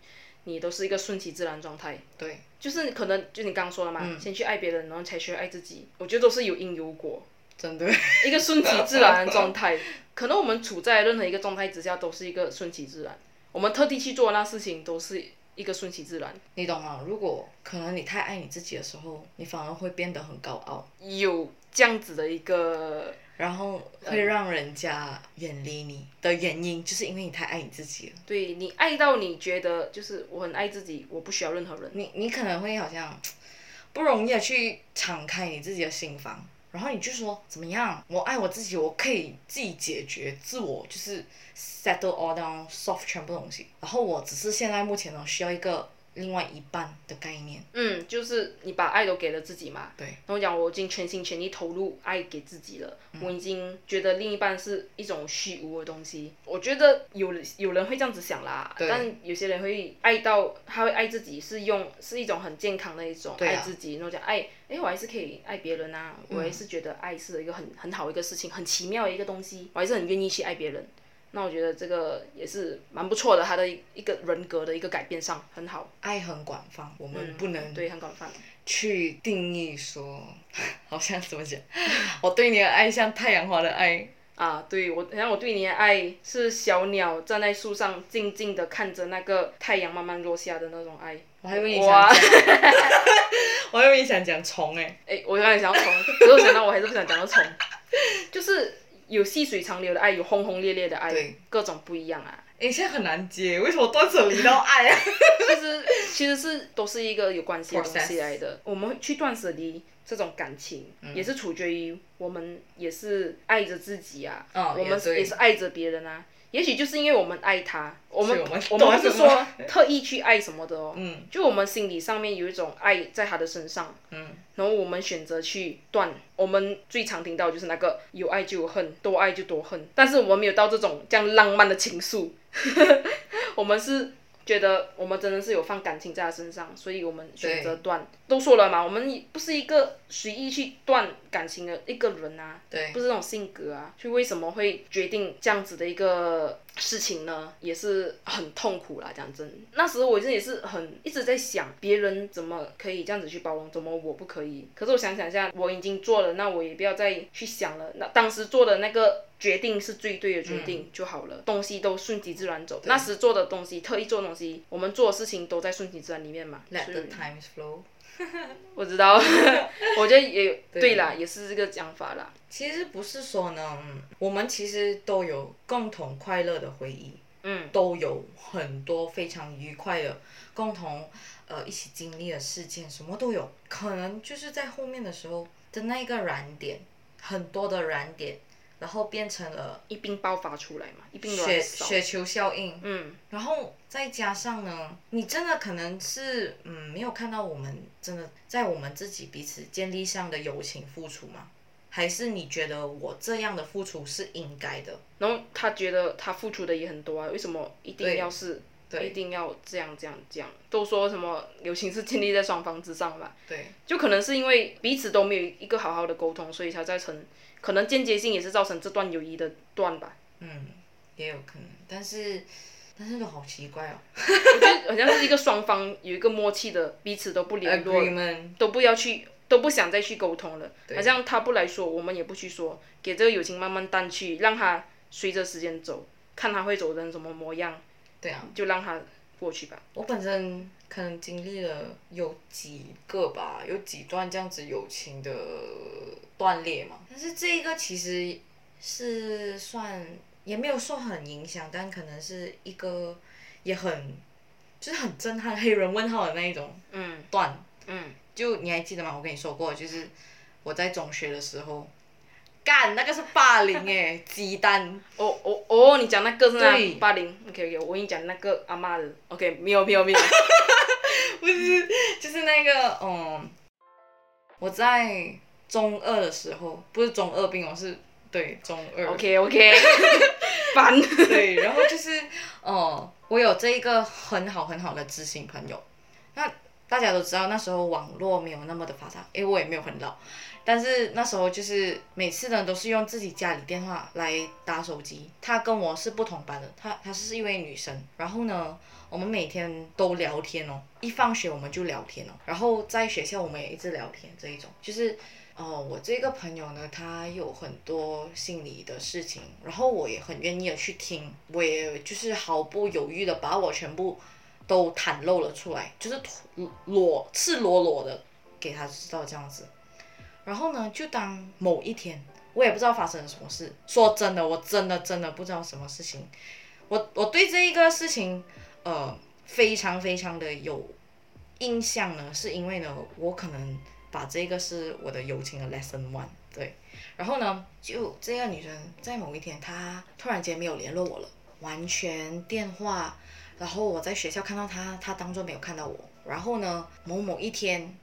你都是一个顺其自然状态。对，就是可能就你刚刚说了嘛，嗯先去爱别人，然后才学爱自己。我觉得都是有因有果，真的，一个顺其自然的状态。可能我们处在任何一个状态之下，都是一个顺其自然。我们特地去做那事情，都是一个顺其自然。你懂吗？如果可能你太爱你自己的时候，你反而会变得很高傲，有这样子的一个然后会让人家远离你的原因，就是因为你太爱你自己了。对你爱到你觉得就是我很爱自己，我不需要任何人。你你可能会好像不容易的去敞开你自己的心房，然后你就说怎么样？我爱我自己，我可以自己解决自我，就是 settle all down soft 全部东西。然后我只是现在目前呢需要一个另外一半的概念。嗯，就是你把爱都给了自己嘛。对。然后讲我已经全心全意投入爱给自己了，嗯我已经觉得另一半是一种虚无的东西。我觉得有有人会这样子想啦，但有些人会爱到他会爱自己，是用是一种很健康的一种爱自己，然后讲爱，哎，我还是可以爱别人啊，我还是觉得爱是一个很很好一个事情，很奇妙的一个东西，我还是很愿意去爱别人。那我觉得这个也是蛮不错的，他的一一个人格的一个改变上很好，爱很广泛，我们不能对，很广泛。去定义说，好像怎么讲？我对你的爱像太阳花的爱，啊，对我，然后我对你的爱是小鸟站在树上静静的看着那个太阳慢慢落下的那种爱。我还以为你想哇讲，我还以为你想讲虫哎、哎，我刚才想要虫，可是我想到我还是不想讲到虫，就是有细水长流的爱，有轰轰烈烈的爱对，各种不一样啊。哎、现在很难接，为什么断舍离到爱啊？其实其实是都是一个有关系的东西来的。我们去断舍离这种感情，嗯也是取决于我们也是爱着自己啊，嗯我们也对也是爱着别人啊。也许就是因为我们爱他，我们我们不是说特意去爱什么的哦，嗯。就我们心理上面有一种爱在他的身上，嗯，然后我们选择去断。我们最常听到就是那个有爱就有恨，多爱就多恨，但是我们没有到这种这样浪漫的情愫，我们是觉得我们真的是有放感情在他身上，所以我们选择断。都说了嘛，我们不是一个随意去断感情的一个人啊，对不是这种性格啊，所以为什么会决定这样子的一个事情呢，也是很痛苦啦。讲真，那时候我真的也是很一直在想，别人怎么可以这样子去包容，怎么我不可以？可是我想想一下，我已经做了，那我也不要再去想了。那当时做的那个决定是最对的决定就好了，东西都顺其自然走。那时做的东西，特意做的东西，我们做的事情都在顺其自然里面嘛。Let the times flow。我知道，我觉得也对啦，也是这个讲法啦。其实不是说呢，我们其实都有共同快乐的回忆，嗯，都有很多非常愉快的共同呃一起经历的事件，什么都有。可能就是在后面的时候的那一个燃点，很多的燃点，然后变成了一并爆发出来嘛，一并雪。雪球效应。嗯，然后再加上呢，你真的可能是嗯没有看到我们真的在我们自己彼此建立上的友情付出吗？还是你觉得我这样的付出是应该的？然后他觉得他付出的也很多啊，为什么一定要是对一定要这样这样这样？都说什么友情是建立在双方之上嘛，对，就可能是因为彼此都没有一个好好的沟通，所以才造成可能间接性也是造成这段友谊的断吧。嗯，也有可能，但是但是都好奇怪哦。我觉得好像是一个双方有一个默契的，彼此都不联络都不要去，都不想再去沟通了。好像他不来说，我们也不去说，给这个友情慢慢淡去，让它随着时间走，看他会走成什么模样，对啊，就让它过去吧。我本身可能经历了有几个吧，有几段这样子友情的断裂嘛。但是这一个其实是算也没有说很影响，但可能是一个也很就是很震撼黑人问号的那一种嗯段。嗯，就你还记得吗？我跟你说过，就是我在中学的时候，干那个是霸凌诶、鸡蛋。哦哦哦，你讲那个是那霸凌，OK OK，我跟你讲那个阿妈的，OK，没有没有没有，不是，就是那个，嗯，我在中二的时候，不是中二病我，是对中二。OK OK，烦。对，然后就是，哦、我有这一个很好很好的知心朋友。那大家都知道，那时候网络没有那么的发达，因为我也没有很老，但是那时候就是每次呢都是用自己家里电话来打手机。她跟我是不同班的，她她是一位女生，然后呢，我们每天都聊天哦，一放学我们就聊天哦，然后在学校我们也一直聊天这一种，就是。哦，我这个朋友呢，他有很多心理的事情，然后我也很愿意的去听，我也就是毫不犹豫的把我全部都袒露了出来，就是裸赤裸裸的给他知道这样子。然后呢，就当某一天，我也不知道发生了什么事，说真的，我真的真的不知道什么事情，我我对这一个事情，呃，非常非常的有印象呢，是因为呢，我可能把这个是我的友情的 lesson one，对，然后呢，就这个女生在某一天，她突然间没有联络我了，完全电话，然后我在学校看到她，她当做没有看到我，然后呢，某某一天，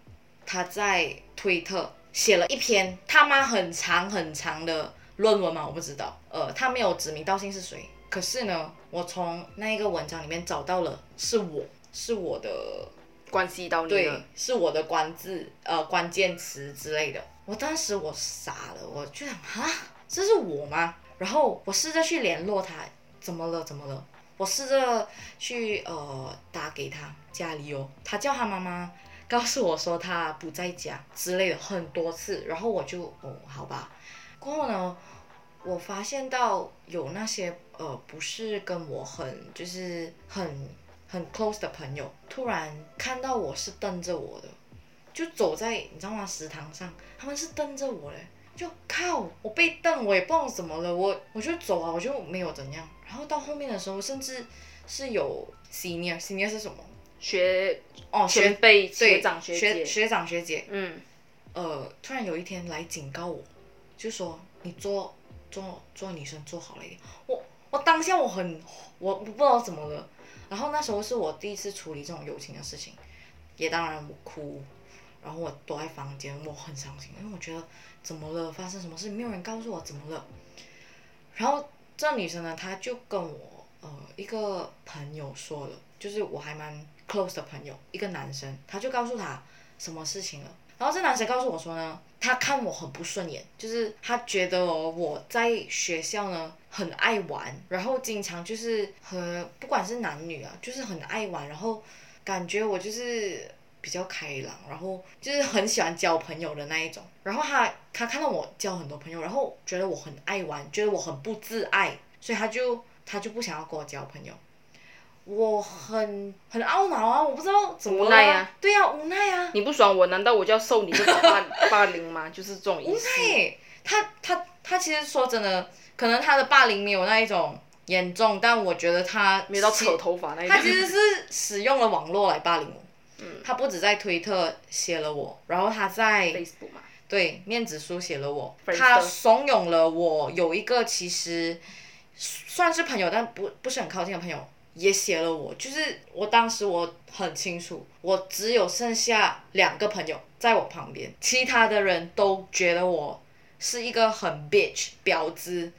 她在推特写了一篇他妈很长很长的论文嘛，我不知道，呃，他没有指名道姓是谁，可是呢，我从那一个文章里面找到了是我，是我的关系到你对，，是我的关字呃关键词之类的。我当时我傻了，我就想啊，这是我吗？然后我试着去联络他，怎么了？怎么了？我试着去呃打给他家里哦，他叫他妈妈告诉我说他不在家之类的很多次，然后我就哦好吧。过后呢，我发现到有那些呃不是跟我很就是很很 close 的朋友，突然看到我是瞪着我的，就走在你知道吗食堂上，他们是瞪着我嘞，就靠我被瞪，我也不知道怎么了，我我就走啊，我就没有怎样。然后到后面的时候，甚至是有 senior senior 是什么？学哦，学前辈、学长、学姐，学长学姐，嗯，呃，突然有一天来警告我，就说你做做做女生做好了一点。我我当下我很我我不知道怎么了，然后那时候是我第一次处理这种友情的事情，也当然我哭，然后我躲在房间，我很伤心，因为我觉得怎么了，发生什么事，没有人告诉我怎么了。然后这女生呢，她就跟我呃一个朋友说了，就是我还蛮 close 的朋友，一个男生，他就告诉他什么事情了。然后这男生告诉我说呢，他看我很不顺眼，就是他觉得哦我在学校呢很爱玩，然后经常就是和不管是男女啊，就是很爱玩，然后感觉我就是比较开朗，然后就是很喜欢交朋友的那一种。然后他他看到我交很多朋友，然后觉得我很爱玩，觉得我很不自爱，所以他就他就不想要跟我交朋友。我很很懊恼啊！我不知道怎么无奈啊对呀、无奈啊，你不爽我，难道我就要受你这种霸霸凌吗？就是这种意无。奈。他他他其实说真的，可能他的霸凌没有那一种严重，但我觉得他没有到扯头发那一他其。实是使用了网络来霸凌我。嗯。他不止在推特写了我，然后他在 Facebook 嘛，对面子书写了我他怂恿了我有一个其实算是朋友，但不不是很靠近的朋友，也写了我。就是我当时我很清楚，我只有剩下两个朋友在我旁边，其他的人都觉得我是一个很 bitch 婊子，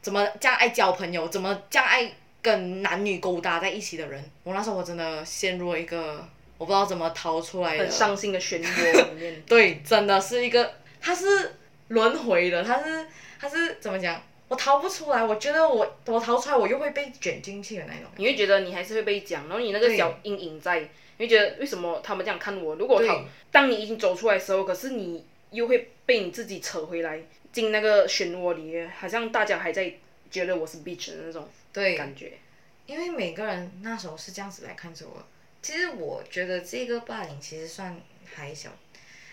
怎么这样爱交朋友，怎么这样爱跟男女勾搭在一起的人。我那时候我真的陷入了一个我不知道怎么逃出来的很伤心的漩涡里面。对，真的是一个，它是轮回的，它是它是怎么讲？我逃不出来，我觉得我我逃出来，我又会被卷进去的那种。你会觉得你还是会被讲，然后你那个对小阴影在，你会觉得为什么他们这样看我？如果逃当你已经走出来的时候，可是你又会被你自己扯回来进那个漩涡里，好像大家还在觉得我是 bitch 的那种对，感觉。因为每个人那时候是这样子来看着我。其实我觉得这个霸凌其实算还小，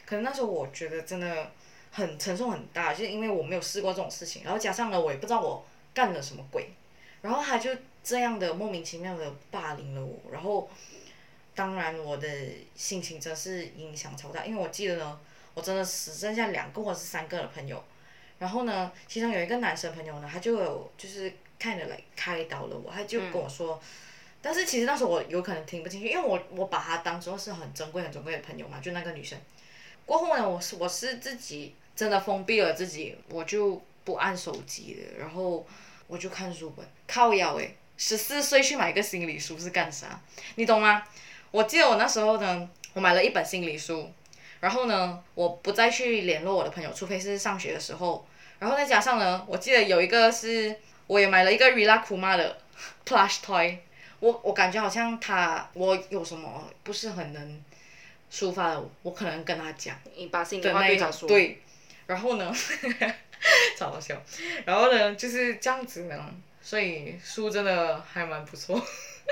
可能那时候我觉得真的很承受很大，就是因为我没有试过这种事情，然后加上呢我也不知道我干了什么鬼，然后他就这样的莫名其妙的霸凌了我，然后当然我的心情真是影响超大，因为我记得呢，我真的只剩下两个或者是三个的朋友，然后呢，其中有一个男生朋友呢，他就有就是看着来开导了我，他就跟我说，但是其实那时候我有可能听不进去，因为我我把他当做是很珍贵很珍贵的朋友嘛，就那个女生。过后呢，我是我是自己真的封闭了自己，我就不按手机了，然后我就看书本，靠腰诶，十四岁去买一个心理书是干啥？你懂吗？我记得我那时候呢，我买了一本心理书，然后呢，我不再去联络我的朋友，除非是上学的时候。然后再加上呢，我记得有一个是，我也买了一个 Rila Kuma 的 plush toy，我我感觉好像他我有什么不是很能抒发的，我可能跟他讲你把心里话对他说，对，然后呢，超好笑，然后呢就是这样子呢，所以书真的还蛮不错。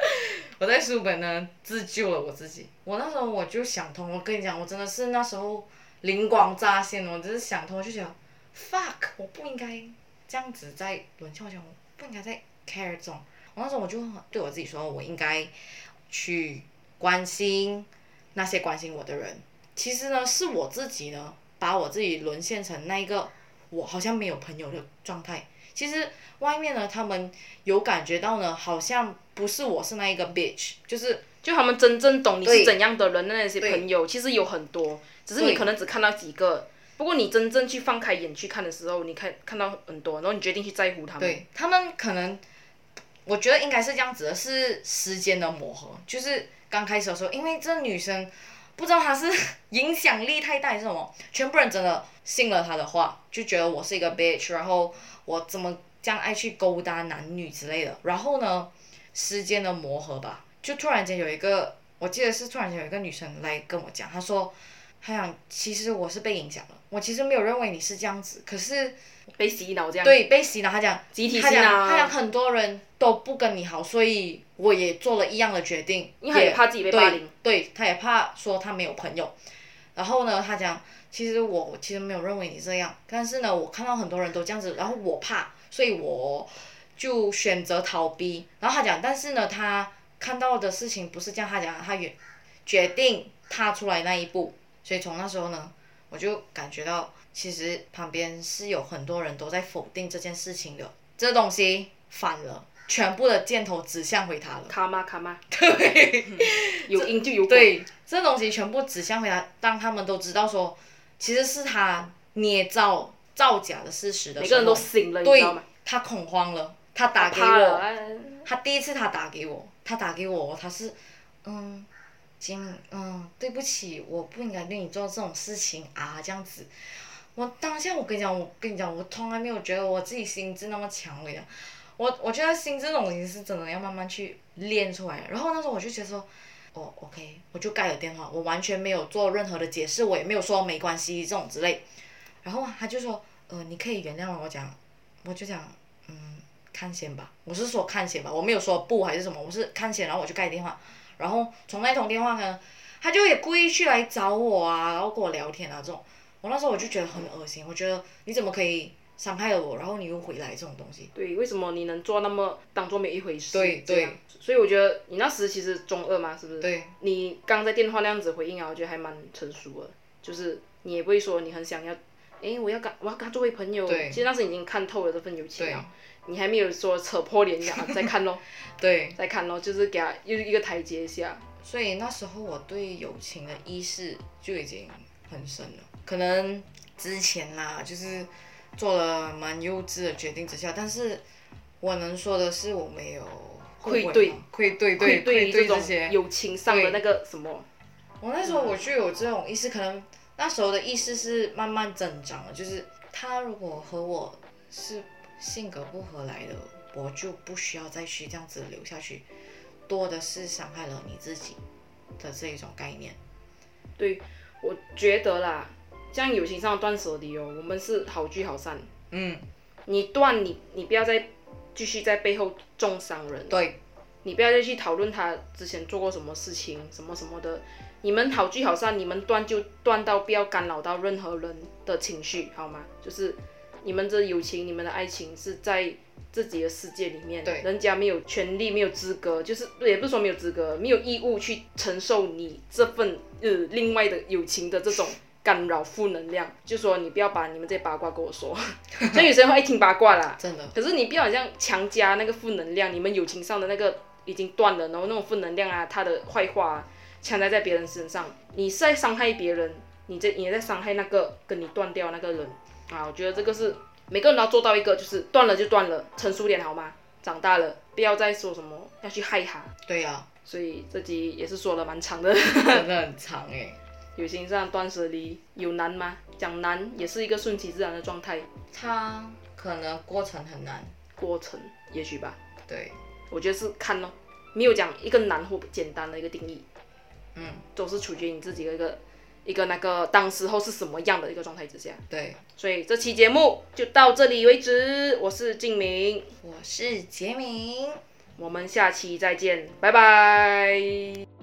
我在书本呢自救了我自己。我那时候我就想通，我跟你讲，我真的是那时候灵光乍现，我只是想通，我就想，fuck，我不应该这样子在轮翘讲，我不应该在 care 这种。我那时候我就对我自己说，我应该去关心那些关心我的人。其实呢，是我自己呢，把我自己沦陷成那一个我好像没有朋友的状态。其实外面呢，他们有感觉到呢，好像不是我是那一个 bitch，就是就他们真正懂你是怎样的人的那些朋友，其实有很多，只是你可能只看到几个。不过你真正去放开眼去看的时候，你看看到很多，然后你决定去在乎他们。对他们可能，我觉得应该是这样子的，是时间的磨合。就是刚开始的时候，因为这女生不知道他是 影响力太大还是什么，全部人真的信了他的话，就觉得我是一个 bitch，然后我怎么这样爱去勾搭男女之类的。然后呢，时间的磨合吧，就突然间有一个，我记得是突然间有一个女生来跟我讲，她说。她讲，其实我是被影响了，我其实没有认为你是这样子，可是被洗脑这样。对，被洗脑。他讲，集体他讲，洗脑他讲很多人都不跟你好，所以我也做了一样的决定。因为他也怕自己被霸凌。对，对，他也怕说他没有朋友。然后呢，他讲，其实我其实没有认为你这样，但是呢，我看到很多人都这样子，然后我怕，所以我就选择逃避。然后他讲，但是呢，他看到的事情不是这样，他讲他决决定踏出来那一步。所以从那时候呢，我就感觉到，其实旁边是有很多人都在否定这件事情的，这东西反了，全部的箭头指向回他了。卡吗卡吗？对，有因就有果。对，这东西全部指向回他。当他们都知道说，其实是他捏造造假的事实的时候，每个人都醒了，你知对道吗？，他恐慌了，他打给，我，哎他第一次他打给我，他打给我，他是，嗯，金，嗯，对不起，我不应该对你做这种事情啊，这样子，我当下我跟你讲，我跟你讲，我从来没有觉得我自己心智那么强，我跟你讲，我我觉得心智这种东西是真的要慢慢去练出来。然后那时候我就觉得说，哦，OK，我就盖了电话，我完全没有做任何的解释，我也没有说没关系这种之类。然后他就说，呃，你可以原谅我讲，我就讲，嗯，看先吧，我是说看先吧，我没有说不还是什么，我是看先，然后我就盖电话。然后从那通电话呢，他就也故意去来找我啊，然后跟我聊天啊这种。我那时候我就觉得很恶心，我觉得你怎么可以伤害了我，然后你又回来这种东西。对，为什么你能做那么当做没一回事？对对。所以我觉得你那时其实中二嘛，是不是？对。你刚在电话那样子回应啊，我觉得还蛮成熟的，就是你也不会说你很想要，哎，我要跟我要跟他作为朋友。对。其实那时已经看透了这份友情了，你还没有说扯破脸呀，再看咯。对。再看咯，就是给他又一个台阶下。所以那时候我对友情的意识就已经很深了，可能之前啦，就是做了蛮幼稚的决定之下，但是我能说的是我没有愧对，愧对对对这些友情上的那个什么。我那时候我就有这种意识，可能那时候的意识是慢慢增长了，就是他如果和我是性格不合来的，我就不需要再去这样子留下去。多的是伤害了你自己的这一种概念。对，我觉得啦，像友情上断舍离哦，我们是好聚好散。嗯。你断你，你不要再继续在背后重伤人。对。你不要再去讨论他之前做过什么事情，什么什么的。你们好聚好散，你们断就断到不要干扰到任何人的情绪，好吗？就是你们这友情，你们的爱情是在。自己的世界里面，对人家没有权利，没有资格，就是也不是说没有资格，没有义务去承受你这份呃另外的友情的这种干扰负能量。就说你不要把你们这些八卦跟我说，所以有时候会听八卦啦。真的。可是你不要好像强加那个负能量，你们友情上的那个已经断了，然后那种负能量啊，他的坏话啊强加在别人身上，你是在伤害别人，你这也在伤害那个跟你断掉那个人啊。我觉得这个是。每个人都要做到一个，就是断了就断了，成熟点好吗？长大了，不要再说什么要去害他。对呀，所以这集也是说了蛮长的，真的很长哎。友情上断舍离有难吗？讲难也是一个顺其自然的状态。它可能过程很难，过程也许吧。对，我觉得是看咯，没有讲一个难或简单的一个定义。嗯，都是处决你自己的一个。一个那个当时候是什么样的一个状态之下？对，所以这期节目就到这里为止。我是静明，我是杰明，我们下期再见，拜拜。